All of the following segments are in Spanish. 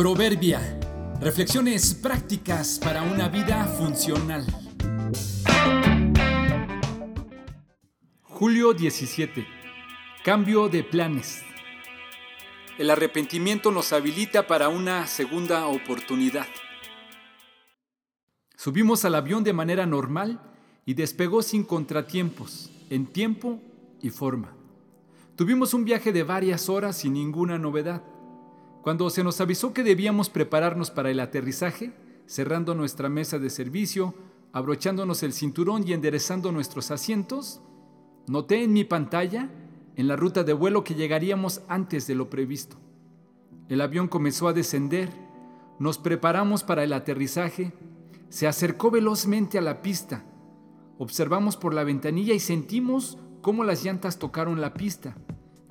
Proverbia. Reflexiones prácticas para una vida funcional. Julio 17. Cambio de planes. El arrepentimiento nos habilita para una segunda oportunidad. Subimos al avión de manera normal y despegó sin contratiempos, en tiempo y forma. Tuvimos un viaje de varias horas sin ninguna novedad. Cuando se nos avisó que debíamos prepararnos para el aterrizaje, cerrando nuestra mesa de servicio, abrochándonos el cinturón y enderezando nuestros asientos, noté en mi pantalla, en la ruta de vuelo, que llegaríamos antes de lo previsto. El avión comenzó a descender, nos preparamos para el aterrizaje, se acercó velozmente a la pista, observamos por la ventanilla y sentimos cómo las llantas tocaron la pista.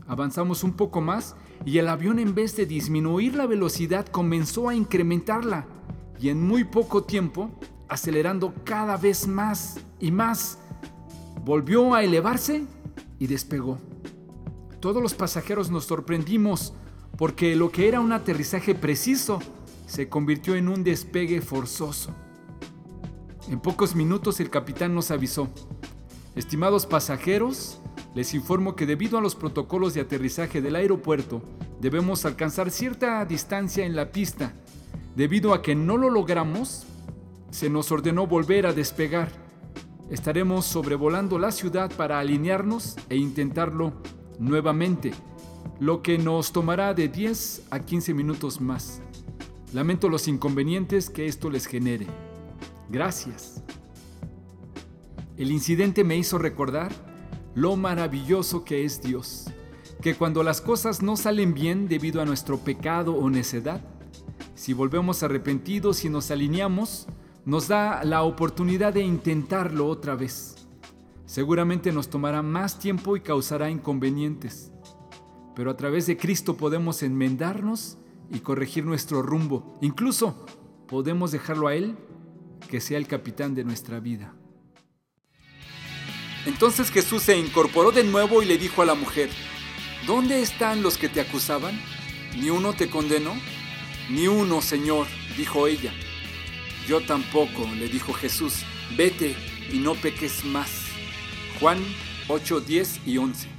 Avanzamos un poco más y el avión en vez de disminuir la velocidad comenzó a incrementarla y en muy poco tiempo, acelerando cada vez más y más, volvió a elevarse y despegó. Todos los pasajeros nos sorprendimos porque lo que era un aterrizaje preciso se convirtió en un despegue forzoso. En pocos minutos el capitán nos avisó, estimados pasajeros, les informo que debido a los protocolos de aterrizaje del aeropuerto, debemos alcanzar cierta distancia en la pista. Debido a que no lo logramos, se nos ordenó volver a despegar. Estaremos sobrevolando la ciudad para alinearnos e intentarlo nuevamente, lo que nos tomará de 10 a 15 minutos más. Lamento los inconvenientes que esto les genere. Gracias. El incidente me hizo recordar lo maravilloso que es Dios, que cuando las cosas no salen bien debido a nuestro pecado o necedad, si volvemos arrepentidos y nos alineamos, nos da la oportunidad de intentarlo otra vez. Seguramente nos tomará más tiempo y causará inconvenientes, pero a través de Cristo podemos enmendarnos y corregir nuestro rumbo. Incluso podemos dejarlo a Él que sea el capitán de nuestra vida. Entonces Jesús se incorporó de nuevo y le dijo a la mujer, ¿Dónde están los que te acusaban? ¿Ni uno te condenó? Ni uno, Señor, dijo ella. Yo tampoco, le dijo Jesús, vete y no peques más. Juan 8, 10 y 11.